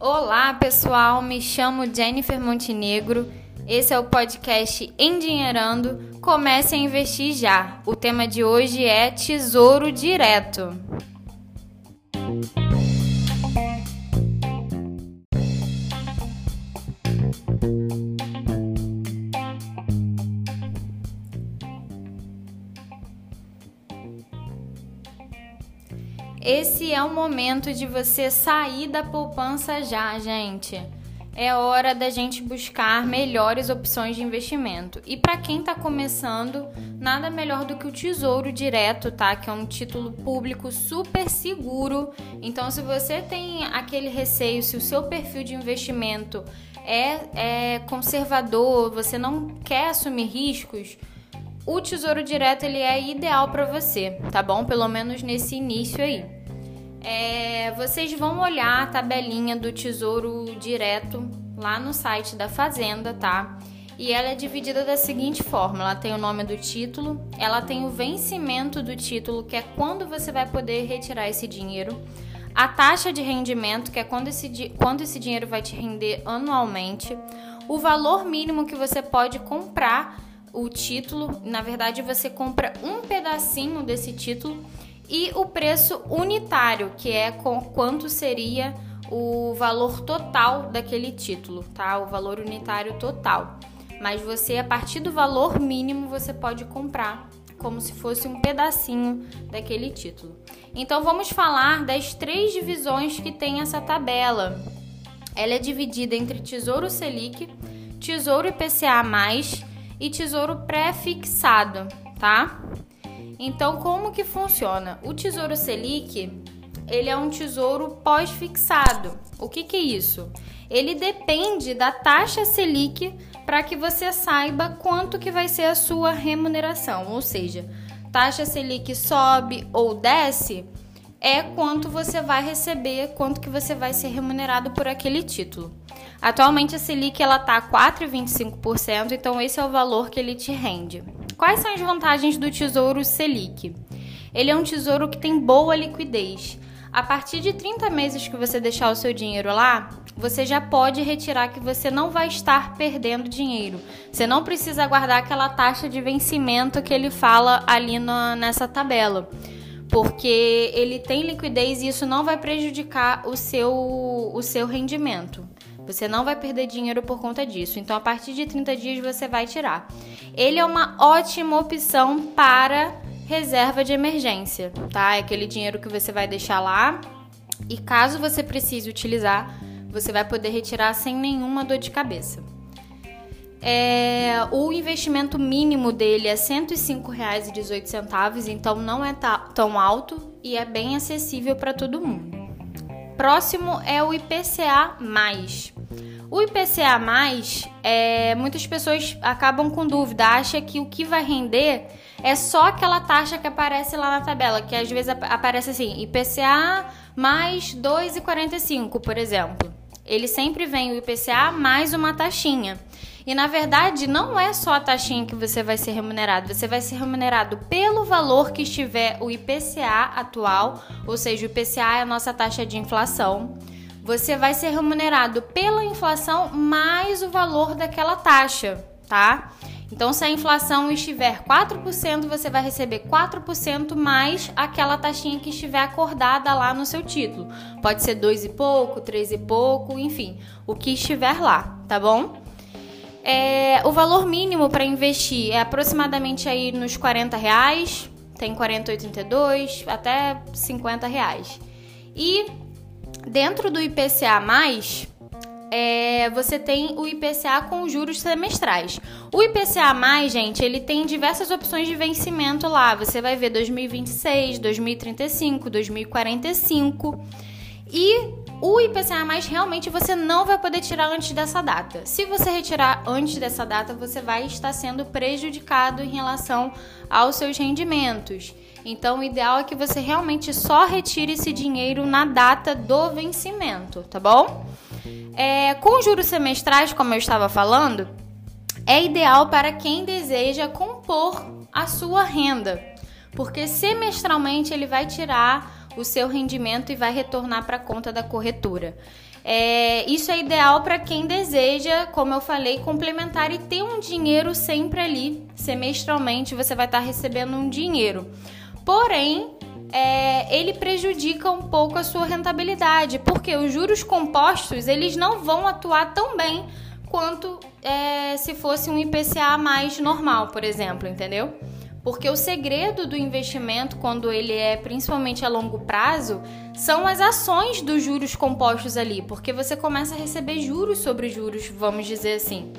Olá, pessoal. Me chamo Jennifer Montenegro. Esse é o podcast Endinheirando. Comece a investir já. O tema de hoje é Tesouro Direto. Esse é o momento de você sair da poupança já, gente. É hora da gente buscar melhores opções de investimento. E para quem está começando, nada melhor do que o Tesouro Direto, tá? Que é um título público super seguro. Então, se você tem aquele receio, se o seu perfil de investimento é, é conservador, você não quer assumir riscos, o Tesouro Direto ele é ideal para você, tá bom? Pelo menos nesse início aí. É, vocês vão olhar a tabelinha do Tesouro Direto lá no site da Fazenda, tá? E ela é dividida da seguinte forma: ela tem o nome do título, ela tem o vencimento do título, que é quando você vai poder retirar esse dinheiro, a taxa de rendimento, que é quando esse, quando esse dinheiro vai te render anualmente, o valor mínimo que você pode comprar o título. Na verdade, você compra um pedacinho desse título e o preço unitário, que é com quanto seria o valor total daquele título, tá? O valor unitário total. Mas você, a partir do valor mínimo, você pode comprar como se fosse um pedacinho daquele título. Então vamos falar das três divisões que tem essa tabela. Ela é dividida entre Tesouro Selic, Tesouro IPCA+, e tesouro pré-fixado, tá? Então, como que funciona? O Tesouro Selic, ele é um tesouro pós-fixado. O que que é isso? Ele depende da taxa Selic para que você saiba quanto que vai ser a sua remuneração, ou seja, taxa Selic sobe ou desce, é quanto você vai receber, quanto que você vai ser remunerado por aquele título. Atualmente a Selic ela tá 4,25%, então esse é o valor que ele te rende. Quais são as vantagens do Tesouro Selic? Ele é um tesouro que tem boa liquidez. A partir de 30 meses que você deixar o seu dinheiro lá, você já pode retirar que você não vai estar perdendo dinheiro. Você não precisa guardar aquela taxa de vencimento que ele fala ali no, nessa tabela. Porque ele tem liquidez e isso não vai prejudicar o seu, o seu rendimento. Você não vai perder dinheiro por conta disso. Então, a partir de 30 dias você vai tirar. Ele é uma ótima opção para reserva de emergência, tá? É aquele dinheiro que você vai deixar lá e caso você precise utilizar, você vai poder retirar sem nenhuma dor de cabeça. É, o investimento mínimo dele é R$ 105,18, então não é tão alto e é bem acessível para todo mundo. Próximo é o IPCA+. O IPCA+, é, muitas pessoas acabam com dúvida, acha que o que vai render é só aquela taxa que aparece lá na tabela, que às vezes aparece assim, IPCA mais 2,45, por exemplo. Ele sempre vem o IPCA mais uma taxinha. E na verdade, não é só a taxinha que você vai ser remunerado, você vai ser remunerado pelo valor que estiver o IPCA atual, ou seja, o IPCA é a nossa taxa de inflação. Você vai ser remunerado pela inflação mais o valor daquela taxa, tá? Então, se a inflação estiver 4%, você vai receber 4% mais aquela taxinha que estiver acordada lá no seu título. Pode ser 2 e pouco, 3 e pouco, enfim, o que estiver lá, tá bom? É, o valor mínimo para investir é aproximadamente aí nos 40 reais, tem 40,82 até 50 reais. E dentro do IPCA+, é, você tem o IPCA com juros semestrais. O IPCA+, gente, ele tem diversas opções de vencimento lá. Você vai ver 2026, 2035, 2045. E o IPCA mais realmente você não vai poder tirar antes dessa data. Se você retirar antes dessa data, você vai estar sendo prejudicado em relação aos seus rendimentos. Então, o ideal é que você realmente só retire esse dinheiro na data do vencimento, tá bom? É, com juros semestrais, como eu estava falando, é ideal para quem deseja compor a sua renda, porque semestralmente ele vai tirar o seu rendimento e vai retornar para a conta da corretora. É, isso é ideal para quem deseja, como eu falei, complementar e ter um dinheiro sempre ali. Semestralmente você vai estar tá recebendo um dinheiro. Porém, é, ele prejudica um pouco a sua rentabilidade, porque os juros compostos eles não vão atuar tão bem quanto é, se fosse um IPCA mais normal, por exemplo, entendeu? Porque o segredo do investimento, quando ele é principalmente a longo prazo, são as ações dos juros compostos ali, porque você começa a receber juros sobre juros, vamos dizer assim.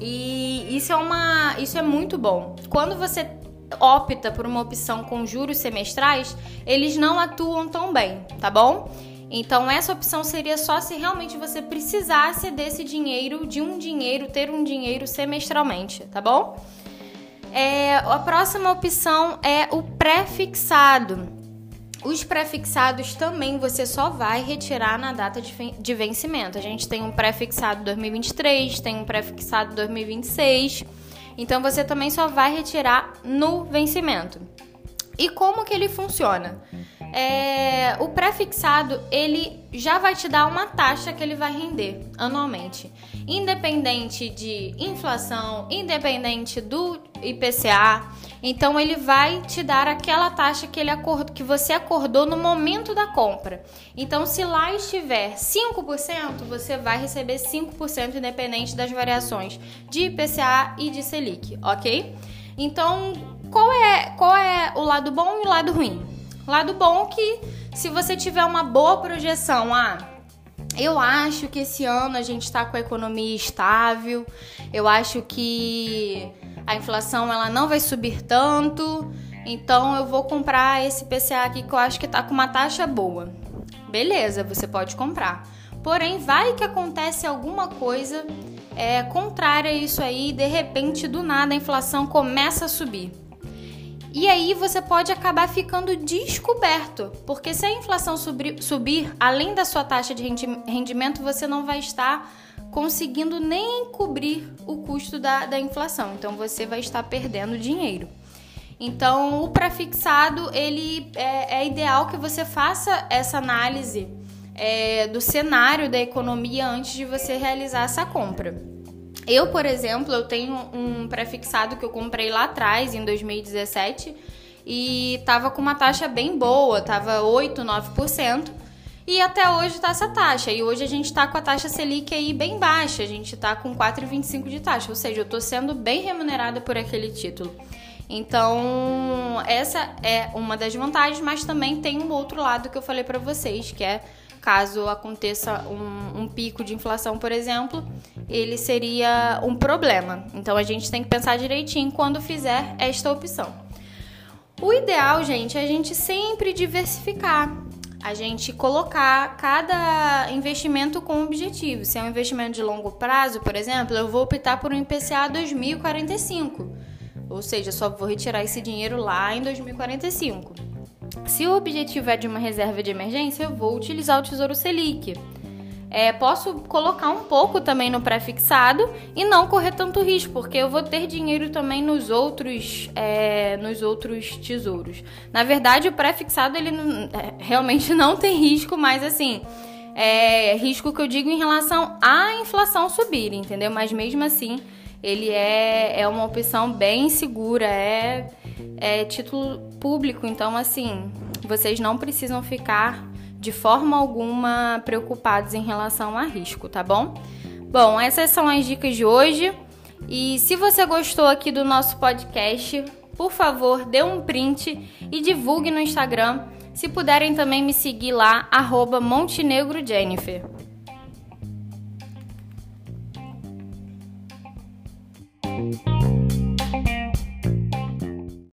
E isso é uma, isso é muito bom. Quando você opta por uma opção com juros semestrais, eles não atuam tão bem, tá bom? Então essa opção seria só se realmente você precisasse desse dinheiro, de um dinheiro, ter um dinheiro semestralmente, tá bom? É, a próxima opção é o pré-fixado. Os pré-fixados também você só vai retirar na data de vencimento. A gente tem um pré-fixado 2023, tem um pré-fixado 2026. Então você também só vai retirar no vencimento. E como que ele funciona? É, o pré-fixado ele já vai te dar uma taxa que ele vai render anualmente, independente de inflação, independente do IPCA. Então ele vai te dar aquela taxa que ele acordou, que você acordou no momento da compra. Então se lá estiver 5%, você vai receber 5% independente das variações de IPCA e de Selic, OK? Então, qual é qual é o lado bom e o lado ruim? Lado bom que se você tiver uma boa projeção, ah, eu acho que esse ano a gente está com a economia estável, eu acho que a inflação ela não vai subir tanto, então eu vou comprar esse PCA aqui que eu acho que está com uma taxa boa. Beleza, você pode comprar. Porém, vai que acontece alguma coisa é, contrária a isso aí, de repente, do nada a inflação começa a subir. E aí você pode acabar ficando descoberto, porque se a inflação subir, subir além da sua taxa de rendimento, você não vai estar conseguindo nem cobrir o custo da, da inflação. Então você vai estar perdendo dinheiro. Então o prefixado ele é, é ideal que você faça essa análise é, do cenário da economia antes de você realizar essa compra. Eu, por exemplo, eu tenho um prefixado que eu comprei lá atrás, em 2017, e tava com uma taxa bem boa, tava 8, 9%. E até hoje tá essa taxa. E hoje a gente tá com a taxa Selic aí bem baixa. A gente tá com 4,25 de taxa. Ou seja, eu tô sendo bem remunerada por aquele título. Então, essa é uma das vantagens, mas também tem um outro lado que eu falei para vocês, que é caso aconteça um, um, pico de inflação, por exemplo, ele seria um problema. Então a gente tem que pensar direitinho quando fizer esta opção. O ideal, gente, é a gente sempre diversificar. A gente colocar cada investimento com objetivo. Se é um investimento de longo prazo, por exemplo, eu vou optar por um IPCA 2045. Ou seja, só vou retirar esse dinheiro lá em 2045. Se o objetivo é de uma reserva de emergência, eu vou utilizar o Tesouro Selic. É, posso colocar um pouco também no pré-fixado e não correr tanto risco, porque eu vou ter dinheiro também nos outros, é, nos outros tesouros. Na verdade, o pré-fixado ele não, é, realmente não tem risco, mas assim, é risco que eu digo em relação à inflação subir, entendeu? Mas mesmo assim, ele é, é uma opção bem segura, é é título público, então assim, vocês não precisam ficar de forma alguma preocupados em relação a risco, tá bom? Bom, essas são as dicas de hoje. E se você gostou aqui do nosso podcast, por favor, dê um print e divulgue no Instagram. Se puderem também me seguir lá, arroba Montenegro Jennifer.